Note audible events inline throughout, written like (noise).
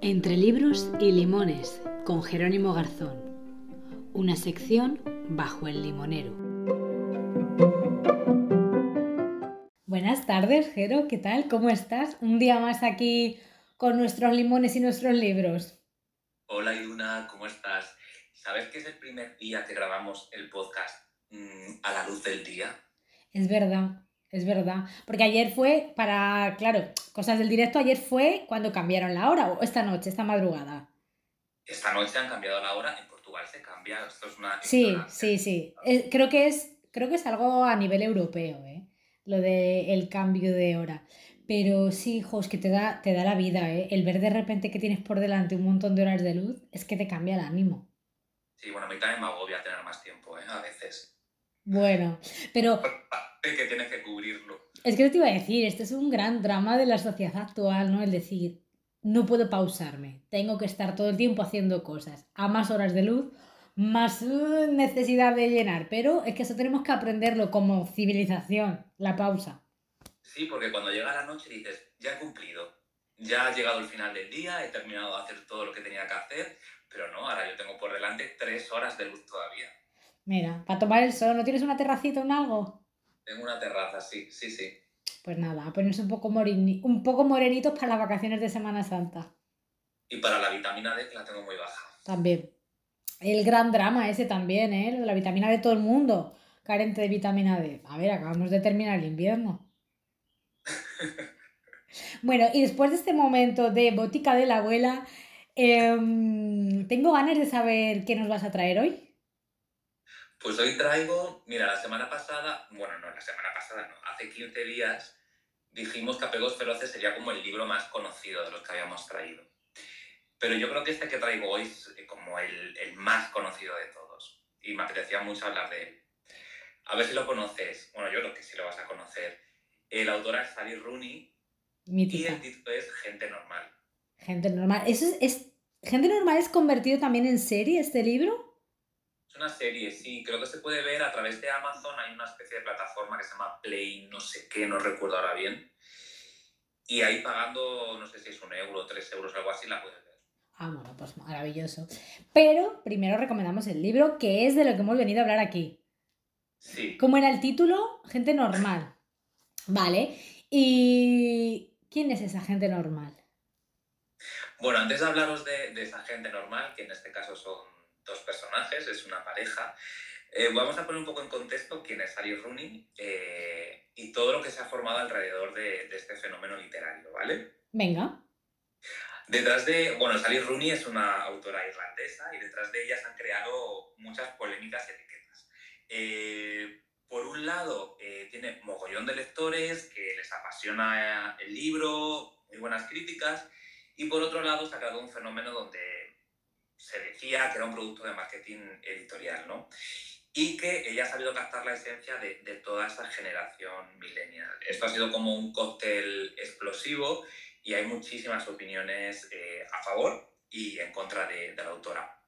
Entre libros y limones, con Jerónimo Garzón. Una sección bajo el limonero. Buenas tardes, Jero, ¿qué tal? ¿Cómo estás? Un día más aquí con nuestros limones y nuestros libros. Hola, Iduna, ¿cómo estás? ¿Sabes que es el primer día que grabamos el podcast mm, a la luz del día? Es verdad, es verdad. Porque ayer fue para, claro, cosas del directo, ayer fue cuando cambiaron la hora, o esta noche, esta madrugada. Esta noche han cambiado la hora, en Portugal se cambia, esto es una... Sí, sí, sí. Creo, que es, creo que es algo a nivel europeo, ¿eh? Lo del cambio de hora. Pero sí, hijo, es que te da, te da la vida, ¿eh? El ver de repente que tienes por delante un montón de horas de luz, es que te cambia el ánimo. Sí, bueno, a mí también me agobia tener más tiempo, ¿eh? A veces. Bueno, pero... que tienes que cubrirlo. Es que te iba a decir, este es un gran drama de la sociedad actual, ¿no? El decir, no puedo pausarme, tengo que estar todo el tiempo haciendo cosas, a más horas de luz, más uh, necesidad de llenar, pero es que eso tenemos que aprenderlo como civilización, la pausa. Sí, porque cuando llega la noche dices, ya he cumplido, ya ha llegado el final del día, he terminado de hacer todo lo que tenía que hacer, pero no, ahora yo tengo por delante tres horas de luz todavía. Mira, para tomar el sol, ¿no tienes una terracita o un algo? Tengo una terraza, sí, sí, sí. Pues nada, a ponerse un poco, un poco morenitos para las vacaciones de Semana Santa. Y para la vitamina D, que la tengo muy baja. También. El gran drama ese también, ¿eh? La vitamina D, todo el mundo carente de vitamina D. A ver, acabamos de terminar el invierno. (laughs) bueno, y después de este momento de botica de la abuela, em, tengo ganas de saber qué nos vas a traer hoy. Pues hoy traigo, mira, la semana pasada, bueno, no, la semana pasada no, hace 15 días dijimos que Apegos Feroces sería como el libro más conocido de los que habíamos traído. Pero yo creo que este que traigo hoy es eh, como el, el más conocido de todos y me apetecía mucho hablar de él. A ver si lo conoces. Bueno, yo creo que sí lo vas a conocer. El autor es Sally Rooney y el título es Gente Normal. Gente Normal. ¿Eso es, es, ¿Gente Normal es convertido también en serie este libro? Es una serie, sí, creo que se puede ver a través de Amazon, hay una especie de plataforma que se llama Play, no sé qué, no recuerdo ahora bien. Y ahí pagando, no sé si es un euro, tres euros, algo así, la puedes ver. Ah, bueno, pues maravilloso. Pero primero recomendamos el libro, que es de lo que hemos venido a hablar aquí. Sí. ¿Cómo era el título? Gente normal. Vale. ¿Y quién es esa gente normal? Bueno, antes de hablaros de, de esa gente normal, que en este caso son personajes, es una pareja. Eh, vamos a poner un poco en contexto quién es Sally Rooney eh, y todo lo que se ha formado alrededor de, de, este fenómeno literario, ¿vale? Venga. Detrás de, bueno, Sally Rooney es una autora irlandesa y detrás de ella se han creado muchas polémicas etiquetas. Eh, por un lado, tiene mogollón de lectores que les apasiona el libro, muy buenas críticas, y por otro lado se ha creado un fenómeno donde se decía que era un producto de marketing editorial, ¿no? Y que ella ha sabido captar la esencia de, de toda esta generación millennial. Esto ha sido como un cóctel explosivo y hay muchísimas opiniones eh, a favor y en contra de, de, la autora.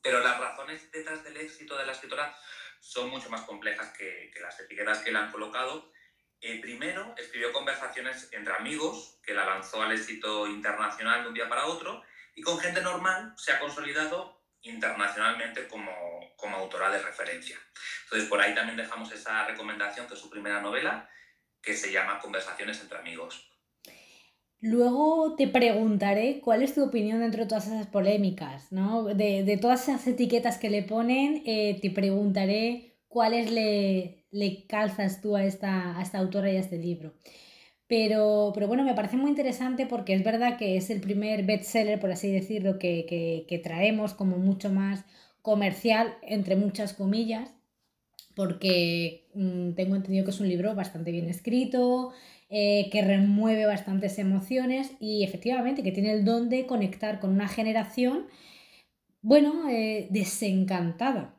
Pero las razones detrás del éxito de la escritora son mucho más complejas que, que las etiquetas que le han colocado. Eh, primero, escribió conversaciones entre amigos, que la lanzó al éxito internacional de un día para otro, y con gente normal se ha consolidado internacionalmente como, como autora de referencia. Entonces, por ahí también dejamos esa recomendación, que es su primera novela, que se llama Conversaciones entre amigos. Luego te preguntaré cuál es tu opinión dentro de todas esas polémicas, ¿no? De, de todas esas etiquetas que le ponen, eh, te preguntaré cuáles le, le calzas tú a esta, a esta autora y a este libro. Pero, pero bueno, me parece muy interesante porque es verdad que es el primer bestseller, por así decirlo, que, que, traemos como mucho más comercial, entre muchas comillas, porque mmm, tengo entendido que es un libro bastante bien escrito, eh, que remueve bastantes emociones y efectivamente que tiene el don de conectar con una generación, bueno, eh, desencantada.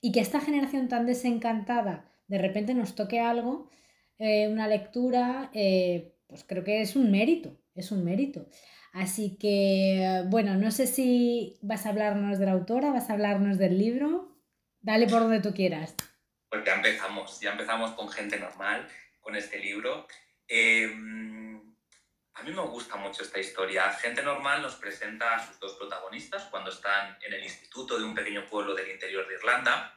Y que esta generación tan desencantada de repente nos toque algo eh, una lectura, eh, pues creo que es un mérito, es un mérito. Así que, bueno, no sé si vas a hablarnos de la autora, vas a hablarnos del libro. Dale por donde tú quieras. Pues ya empezamos, ya empezamos con gente normal, con este libro. Em, a mí me gusta mucho esta historia. Gente Normal nos presenta a sus dos protagonistas cuando están en el instituto de un pequeño pueblo del interior de Irlanda.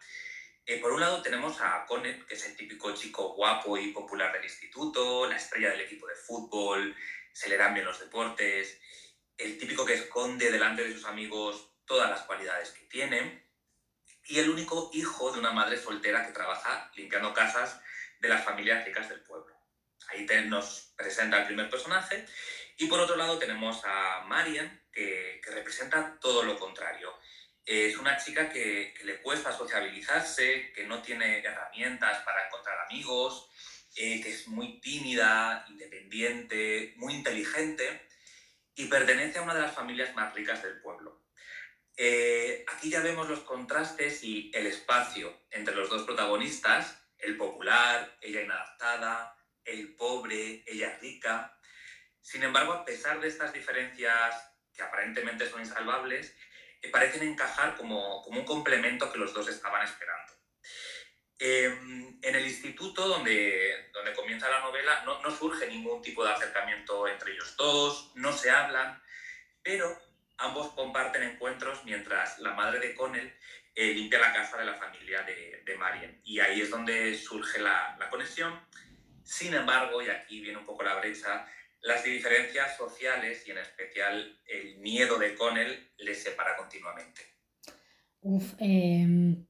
Eh, por un lado tenemos a Connell, que es el típico chico guapo y popular del instituto, la estrella del equipo de fútbol, se le dan bien los deportes, el típico que esconde delante de sus amigos todas las cualidades que tiene, y el único hijo de una madre soltera que trabaja limpiando casas de las familias ricas del pueblo. Ahí nos presenta el primer personaje. Y por otro lado tenemos a Marian, que, representa todo lo contrario. Es una chica que, le cuesta sociabilizarse, que no tiene herramientas para encontrar amigos, eh, que es muy tímida, independiente, muy inteligente y pertenece a una de las familias más ricas del pueblo. Eh, aquí ya vemos los contrastes y el espacio entre los dos protagonistas, el popular, ella inadaptada, el pobre, ella rica. Sin embargo, a pesar de estas diferencias que aparentemente son insalvables, parecen encajar como, como, un complemento que los dos estaban esperando. Em, en el instituto donde, donde comienza la novela no, no surge ningún tipo de acercamiento entre ellos dos, no se hablan, pero ambos comparten encuentros mientras la madre de Connell eh, limpia la casa de la familia de, de Marian. Y ahí es donde surge la, la, conexión. Sin embargo, y aquí viene un poco la brecha, las diferencias sociales y en especial el miedo de Connell les separa continuamente. Uf, em,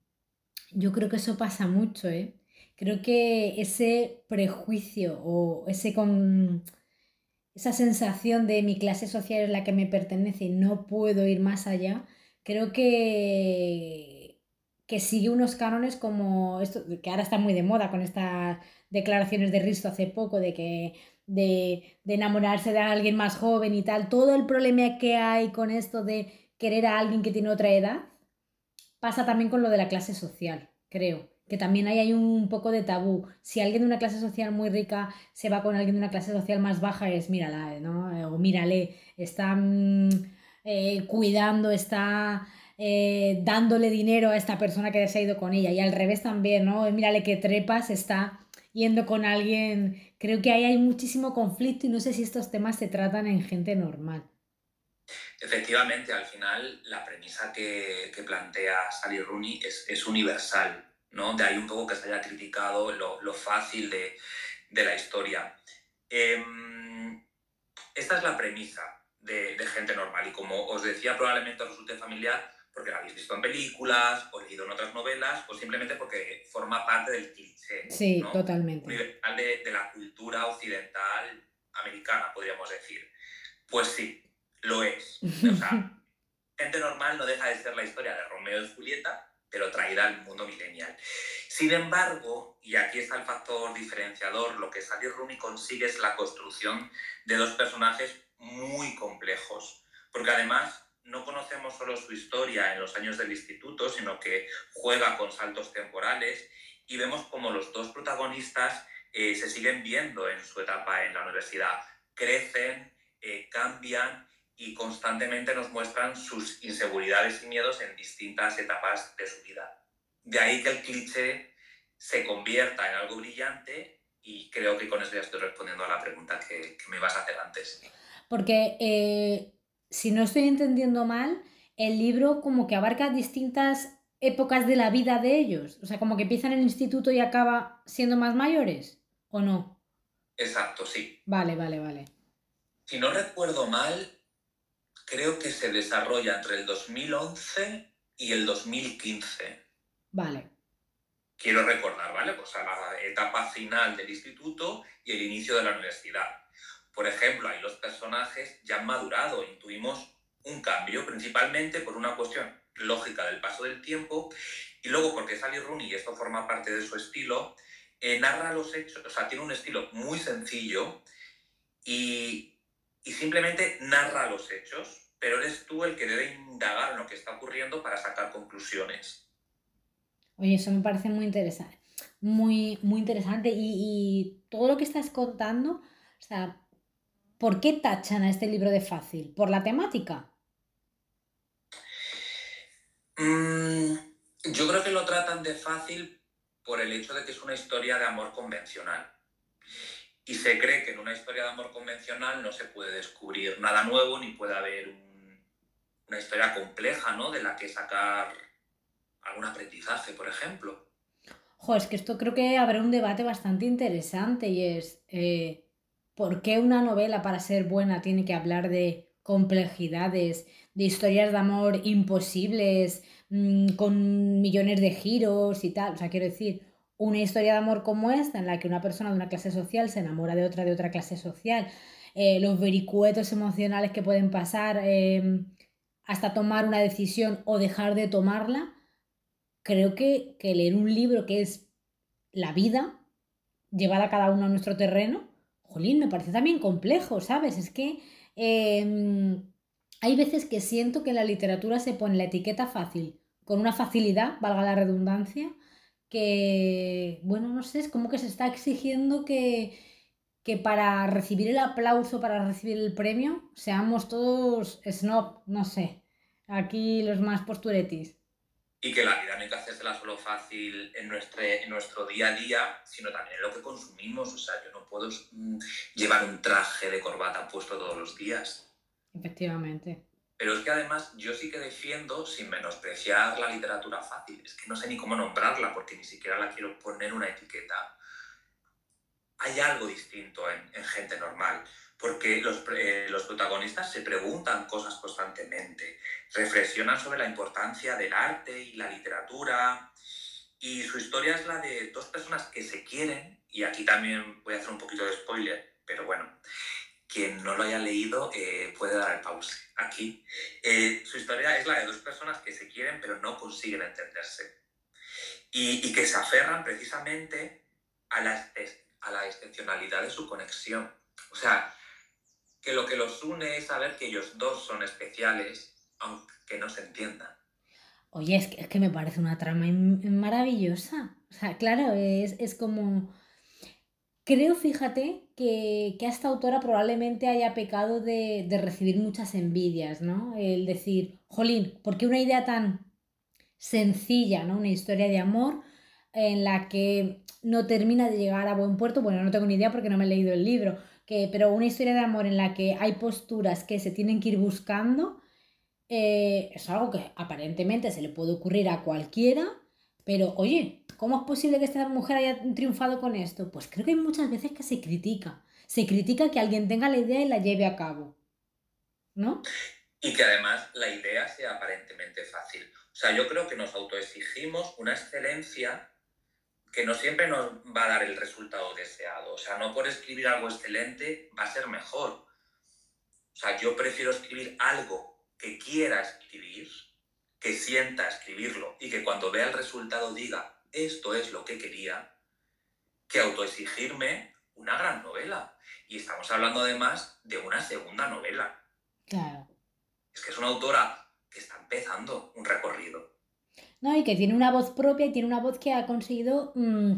yo creo que eso pasa mucho, ¿eh? Creo que ese prejuicio o ese con esa sensación de mi clase social es la que me pertenece y no puedo ir más allá, creo que, que sigue unos cánones como esto, que ahora está muy de moda con estas declaraciones de Risto hace poco, de que de, enamorarse de alguien más joven y tal, todo el problema que hay con esto de querer a alguien que tiene otra edad, pasa también con lo de la clase social, creo que también ahí hay un poco de tabú. Si alguien de una clase social muy rica se va con alguien de una clase social más baja, es mírala, ¿no? O mírale, está mm, eh, cuidando, está eh, dándole dinero a esta persona que se ha ido con ella. Y al revés también, ¿no? Mírale que trepas, está yendo con alguien. Creo que ahí hay muchísimo conflicto y no sé si estos temas se tratan en gente normal. Efectivamente, al final la premisa que, plantea Sally Rooney es, es universal ¿no? De ahí un poco que se haya criticado lo, fácil de, la historia. Em, esta es la premisa de, gente normal y como os decía probablemente resulte familiar porque la habéis visto en películas o leído en otras novelas o simplemente porque forma parte del cliché. Sí, totalmente. De, de la cultura occidental americana, podríamos decir. Pues sí, lo es. O sea, (laughs) gente normal no deja de ser la historia de Romeo y Julieta, pero traída al mundo millennial. Sin embargo, y aquí está el factor diferenciador, lo que Sally Rooney consigue es la construcción de dos personajes muy complejos, porque además no conocemos solo su historia en los años del instituto, sino que juega con saltos temporales y vemos como los dos protagonistas eh, se siguen viendo en su etapa en la universidad. Crecen, eh, cambian y constantemente nos muestran sus inseguridades y miedos en distintas etapas de su vida. De ahí que el cliché se convierta en algo brillante y creo que con eso ya estoy respondiendo a la pregunta que, me ibas a hacer antes. Porque eh, si no estoy entendiendo mal, el libro como que abarca distintas épocas de la vida de ellos. O sea, como que empieza en el instituto y acaba siendo más mayores, ¿o no? Exacto, sí. Vale, vale, vale. Si no recuerdo mal, creo que se desarrolla entre el 2011 y el 2015. Vale. Quiero recordar, ¿vale? Pues a la etapa final del instituto y el inicio de la universidad. Por ejemplo, ahí los personajes ya han madurado, intuimos un cambio, principalmente por una cuestión lógica del paso del tiempo y luego porque Sally Rooney, y esto forma parte de su estilo, eh, narra los hechos, o sea, tiene un estilo muy sencillo y y simplemente narra los hechos, pero eres tú el que debe indagar en lo que está ocurriendo para sacar conclusiones. Oye, eso me parece muy interesante. Muy, muy interesante. Y, todo lo que estás contando, o sea, ¿por qué tachan a este libro de fácil? ¿Por la temática? Mm, yo creo que lo tratan de fácil por el hecho de que es una historia de amor convencional. y se cree que en una historia de amor convencional no se puede descubrir nada nuevo ni puede haber una historia compleja, ¿no? De la que sacar algún aprendizaje, por ejemplo. Jo, es que esto creo que habrá un debate bastante interesante y es eh, ¿por qué una novela para ser buena tiene que hablar de complejidades, de historias de amor imposibles, mm, con millones de giros y tal? O sea, quiero decir, una historia de amor como esta, en la que una persona de una clase social se enamora de otra de otra clase social, eh, los vericuetos emocionales que pueden pasar em, hasta tomar una decisión o dejar de tomarla, creo que, leer un libro que es la vida, llevada cada uno a nuestro terreno, jolín, me parece también complejo, ¿sabes? Es que em, hay veces que siento que en la literatura se pone la etiqueta fácil, con una facilidad, valga la redundancia, que, bueno, no sé, es como que se está exigiendo que, que para recibir el aplauso, para recibir el premio, seamos todos snob, no sé, aquí los más posturetis. Y que la vida no hay que hacérsela solo fácil en nuestro, en nuestro día a día, sino también en lo que consumimos. O sea, yo no puedo mm, llevar un traje de corbata puesto todos los días. Efectivamente. Pero es que además yo sí que defiendo, sin menospreciar la literatura fácil, es que no sé ni cómo nombrarla porque ni siquiera la quiero poner una etiqueta. Hay algo distinto en, en gente normal, porque los, eh, los, protagonistas se preguntan cosas constantemente, reflexionan sobre la importancia del arte y la literatura, y su historia es la de dos personas que se quieren, y aquí también voy a hacer un poquito de spoiler, pero bueno, quien no lo haya leído eh, puede dar el pause aquí. Eh, su historia es la de dos personas que se quieren pero no consiguen entenderse y, que se aferran precisamente a la, a la excepcionalidad de su conexión. O sea, que lo que los une es saber que ellos dos son especiales, aunque no se entiendan. Oye, es que, es que me parece una trama maravillosa. O sea, claro, es, es como Creo, fíjate, que, que, esta autora probablemente haya pecado de, recibir muchas envidias, ¿no? El decir, jolín, ¿por qué una idea tan sencilla, ¿no? Una historia de amor en la que no termina de llegar a buen puerto, bueno, no tengo ni idea porque no me he leído el libro, que, pero una historia de amor en la que hay posturas que se tienen que ir buscando, eh, es algo que aparentemente se le puede ocurrir a cualquiera, pero oye, ¿cómo es posible que esta mujer haya triunfado con esto? Pues creo que hay muchas veces que se critica. Se critica que alguien tenga la idea y la lleve a cabo. ¿No? Y que además la idea sea aparentemente fácil. O sea, yo creo que nos autoexigimos una excelencia que no siempre nos va a dar el resultado deseado. O sea, no por escribir algo excelente va a ser mejor. O sea, yo prefiero escribir algo que quiera escribir que sienta escribirlo y que cuando vea el resultado diga, esto es lo que quería, que autoexigirme una gran novela. Y estamos hablando además de una segunda novela. Claro. Es que es una autora que está empezando un recorrido. No, y que tiene una voz propia y tiene una voz que ha conseguido mm,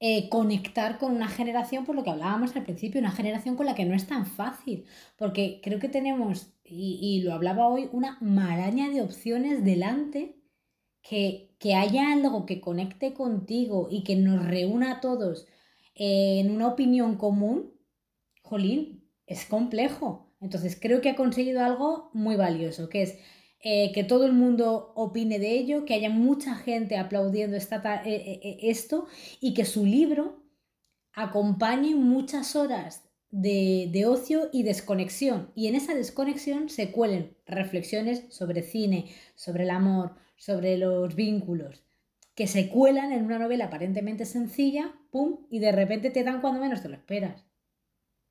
eh, conectar con una generación, por lo que hablábamos al principio, una generación con la que no es tan fácil, porque creo que tenemos, y, lo hablaba hoy, una maraña de opciones delante que, que, haya algo que conecte contigo y que nos reúna a todos en una opinión común, jolín, es complejo. Entonces creo que ha conseguido algo muy valioso, que es eh, que todo el mundo opine de ello, que haya mucha gente aplaudiendo esta, eh, eh, esto y que su libro acompañe muchas horas de, de, ocio y desconexión. Y en esa desconexión se cuelen reflexiones sobre cine, sobre el amor, sobre los vínculos, que se cuelan en una novela aparentemente sencilla, ¡pum! y de repente te dan cuando menos te lo esperas.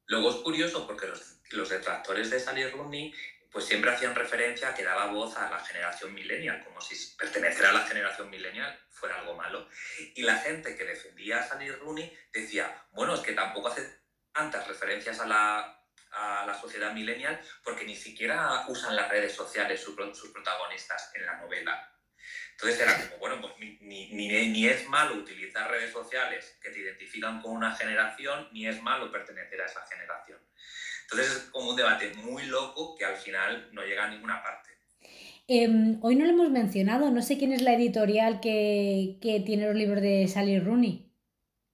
Luego es curioso porque los, detractores de Sally Rooney pues siempre hacían referencia a que daba voz a la generación millennial, como si pertenecer a la generación millennial fuera algo malo. Y la gente que defendía a Sally Rooney decía, bueno, es que tampoco hace tantas referencias a la, a la sociedad millennial porque ni siquiera usan las redes sociales sus, protagonistas en la novela. Entonces era como, bueno, pues ni, ni, ni, es malo utilizar redes sociales que te identifican con una generación, ni es malo pertenecer a esa generación. Entonces es como un debate muy loco que al final no llega a ninguna parte. Em, hoy no lo hemos mencionado, no sé quién es la editorial que, tiene los libros de Sally Rooney.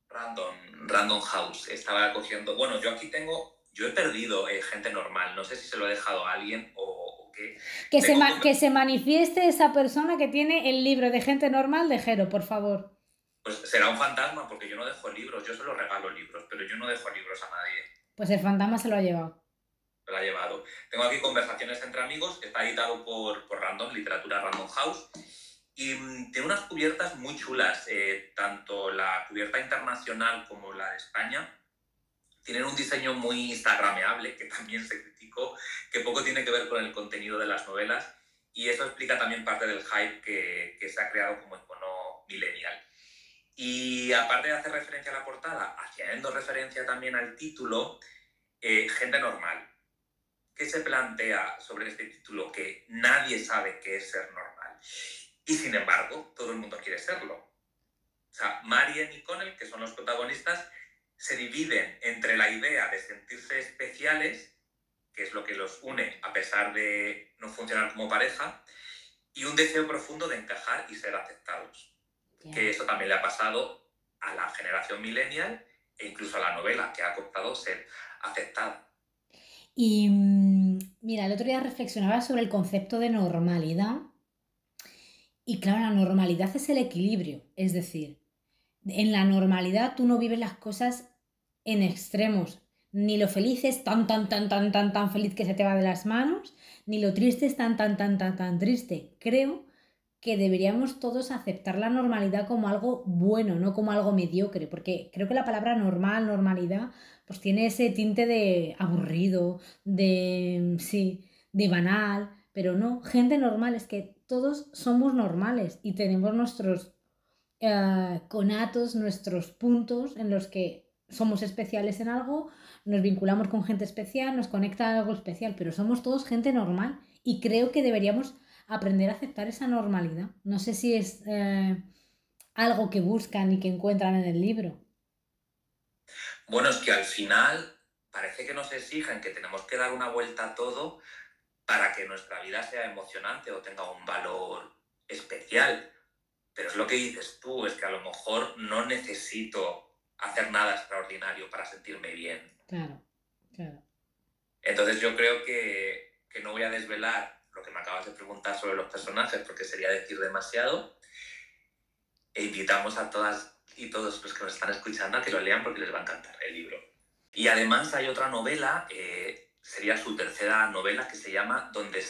Random, Random House. Estaba cogiendo. Bueno, yo aquí tengo. Yo he perdido eh, gente normal. No sé si se lo he dejado a alguien o, qué. Que se, que se manifieste esa persona que tiene el libro de gente normal de Jero, por favor. Pues será un fantasma, porque yo no dejo libros. Yo solo regalo libros, pero yo no dejo libros a nadie. Pues el fantasma se lo ha llevado. Se lo ha llevado. Tengo aquí conversaciones entre amigos. Está editado por, por Random, Literatura Random House. Y mm, tiene unas cubiertas muy chulas, eh, tanto la cubierta internacional como la de España. Tienen un diseño muy instagrameable, que también se criticó, que poco tiene que ver con el contenido de las novelas. Y eso explica también parte del hype que, que se ha creado como icono millennial. Y aparte de hacer referencia a la portada, haciendo referencia también al título, eh, Gente Normal. ¿Qué se plantea sobre este título? Que nadie sabe qué es ser normal. Y sin embargo, todo el mundo quiere serlo. O sea, Marian y Connell, que son los protagonistas, se dividen entre la idea de sentirse especiales, que es lo que los une a pesar de no funcionar como pareja, y un deseo profundo de encajar y ser aceptados. Que eso también le ha pasado a la generación millennial e incluso a la novela, que ha costado ser aceptada. Y mm, mira, el otro día reflexionaba sobre el concepto de normalidad y claro, la normalidad es el equilibrio, es decir, en la normalidad tú no vives las cosas en extremos, ni lo feliz es tan, tan, tan, tan, tan, tan feliz que se te va de las manos, ni lo triste es tan, tan, tan, tan, tan triste. Creo que deberíamos todos aceptar la normalidad como algo bueno, no como algo mediocre, porque creo que la palabra normal, normalidad, pues tiene ese tinte de aburrido, de, sí, de banal, pero no, gente normal, es que todos somos normales y tenemos nuestros eh, conatos, nuestros puntos en los que somos especiales en algo, nos vinculamos con gente especial, nos conecta algo especial, pero somos todos gente normal y creo que deberíamos aprender a aceptar esa normalidad. No sé si es eh, algo que buscan y que encuentran en el libro. Bueno, es que al final parece que nos exigen que tenemos que dar una vuelta a todo para que nuestra vida sea emocionante o tenga un valor especial. Pero es lo que dices tú, es que a lo mejor no necesito hacer nada extraordinario para sentirme bien. Claro, claro. Entonces yo creo que, que no voy a desvelar lo que me acabas de preguntar sobre los personajes porque sería decir demasiado. E invitamos a todas y todos los que nos están escuchando a que lo lean porque les va a encantar el libro. Y además hay otra novela eh, sería su tercera novela que se llama ¿Dónde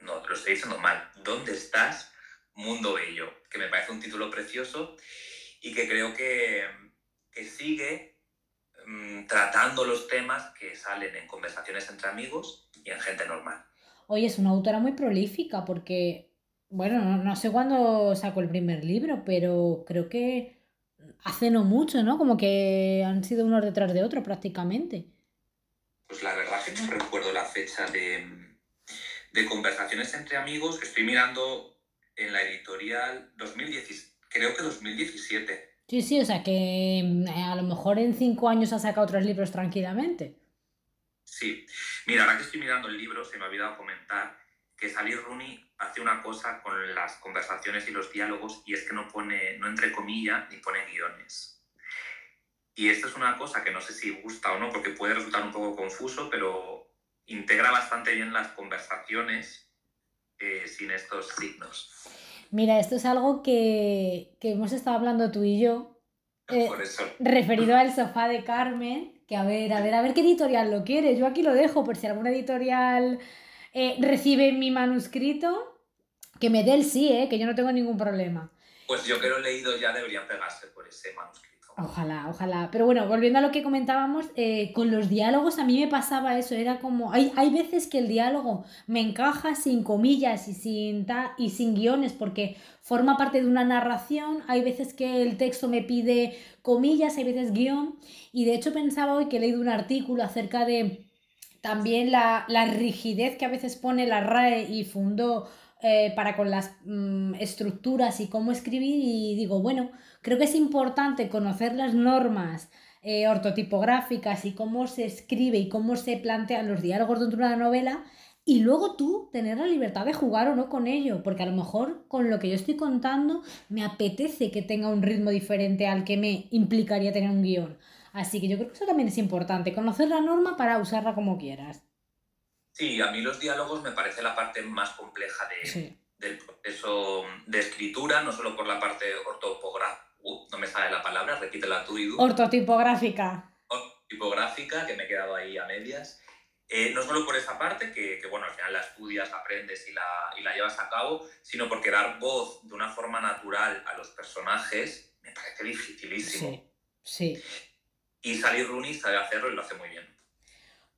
no, lo estoy diciendo mal, ¿Dónde estás? Mundo Bello, que me parece un título precioso y que creo que, que sigue mm, tratando los temas que salen en conversaciones entre amigos y en gente normal. Oye, es una autora muy prolífica porque, bueno, no, no sé cuándo sacó el primer libro, pero creo que hace no mucho, ¿no? Como que han sido unos detrás de otro prácticamente. Pues la verdad que no recuerdo la fecha de, de conversaciones entre amigos. Estoy mirando en la editorial 2017, creo que 2017. Sí, sí, o sea que mm, a lo mejor en cinco años ha sacado otros libros tranquilamente. Sí, mira, ahora que estoy mirando el libro, se me ha olvidado comentar que Sally Rooney hace una cosa con las conversaciones y los diálogos y es que no pone, no entre comillas ni pone guiones. Y esto es una cosa que no sé si gusta o no, porque puede resultar un poco confuso, pero integra bastante bien las conversaciones eh, sin estos signos. Mira, esto es algo que, hemos estado hablando tú y yo, eh, referido al sofá de Carmen, que a ver, a ver, a ver qué editorial lo quieres. Yo aquí lo dejo por si alguna editorial eh, recibe mi manuscrito, que me dé el sí, que yo no tengo ningún problema. Pues yo que lo he leído ya deberían pegarse por ese manuscrito. Ojalá, ojalá. Pero bueno, volviendo a lo que comentábamos, eh, con los diálogos a mí me pasaba eso, era como, hay, hay veces que el diálogo me encaja sin comillas y sin, ta, y sin guiones porque forma parte de una narración, hay veces que el texto me pide comillas, hay veces guion, y de hecho pensaba hoy que he leído un artículo acerca de también la, rigidez que a veces pone la RAE y fundó eh, para con las mm, estructuras y cómo escribir y digo, bueno, Creo que es importante conocer las normas eh, ortotipográficas y cómo se escribe y cómo se plantean los diálogos dentro de una novela y luego tú tener la libertad de jugar o no con ello, porque a lo mejor con lo que yo estoy contando me apetece que tenga un ritmo diferente al que me implicaría tener un guion. Así que yo creo que eso también es importante, conocer la norma para usarla como quieras. Sí, a mí los diálogos me parece la parte más compleja del proceso de escritura, no solo por la parte ortopográfica, uh, no me sale la palabra, repítela tú y tú. Ortotipográfica. Ortotipográfica, que me he quedado ahí a medias. Eh, no solo por esa parte, que, bueno, al final la estudias, aprendes y la, y la llevas a cabo, sino porque dar voz de una forma natural a los personajes me parece dificilísimo. Sí, sí. Y Sally Rooney sabe hacerlo y lo hace muy bien.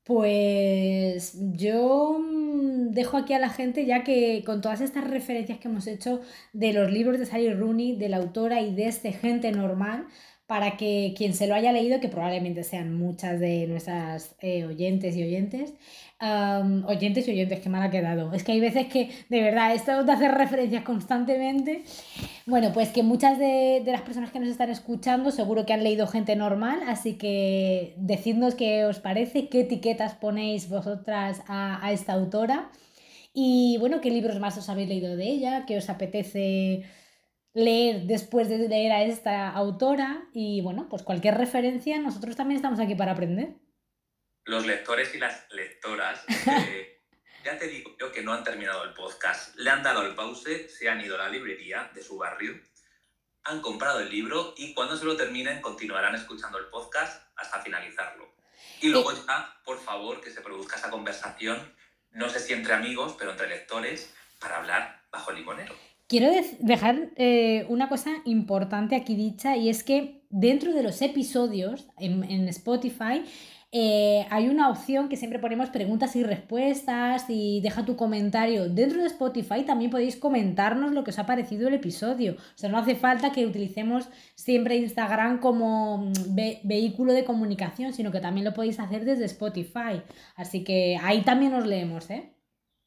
Pues yo mm, dejo aquí a la gente, ya que con todas estas referencias que hemos hecho de los libros de Sally Rooney, de la autora y de este gente normal, para que quien se lo haya leído, que probablemente sean muchas de nuestras eh, oyentes y oyentes, oyentes y oyentes, que mal ha quedado. Es que hay veces que, de verdad, esto de hacer referencias constantemente, bueno, pues que muchas de, las personas que nos están escuchando seguro que han leído gente normal, así que decidnos qué os parece, qué etiquetas ponéis vosotras a, a esta autora y bueno, qué libros más os habéis leído de ella, qué os apetece leer después de leer a esta autora y bueno, pues cualquier referencia, nosotros también estamos aquí para aprender. Los lectores y las lectoras, (laughs) ya te digo yo que no han terminado el podcast, le han dado el pause, se han ido a la librería de su barrio, han comprado el libro y cuando se lo terminen continuarán escuchando el podcast hasta finalizarlo. Y luego ya, por favor, que se produzca esa conversación, no sé si entre amigos, pero entre lectores, para hablar bajo el limonero. Quiero dejar eh, una cosa importante aquí dicha y es que dentro de los episodios en, Spotify eh, hay una opción que siempre ponemos preguntas y respuestas y deja tu comentario. Dentro de Spotify también podéis comentarnos lo que os ha parecido el episodio. O sea, no hace falta que utilicemos siempre Instagram como mm, vehículo de comunicación, sino que también lo podéis hacer desde Spotify. Así que ahí también os leemos, ¿eh?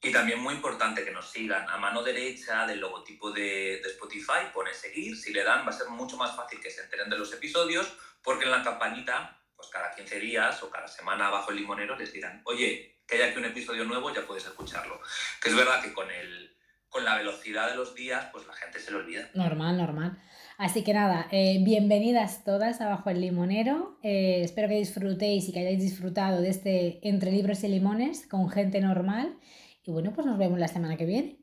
Y también muy importante que nos sigan a mano derecha del logotipo de, Spotify, pone seguir, si le dan va a ser mucho más fácil que se enteren de los episodios, porque en la campanita, pues cada 15 días o cada semana bajo el limonero les dirán, oye, que hay aquí un episodio nuevo, ya puedes escucharlo. Que es verdad que con, el, con la velocidad de los días, pues la gente se lo olvida. Normal, normal. Así que nada, eh, bienvenidas todas a Bajo el Limonero. Eh, espero que disfrutéis y que hayáis disfrutado de este Entre Libros y Limones con gente normal. Y bueno, pues nos vemos la semana que viene.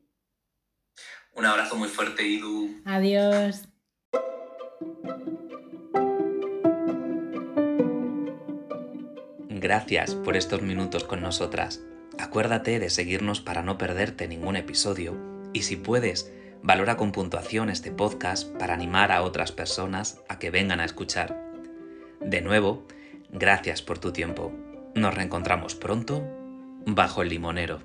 Un abrazo muy fuerte, Idu. Adiós. Gracias por estos minutos con nosotras. Acuérdate de seguirnos para no perderte ningún episodio y si puedes, valora con puntuación este podcast para animar a otras personas a que vengan a escuchar. De nuevo, gracias por tu tiempo. Nos reencontramos pronto bajo el limonero.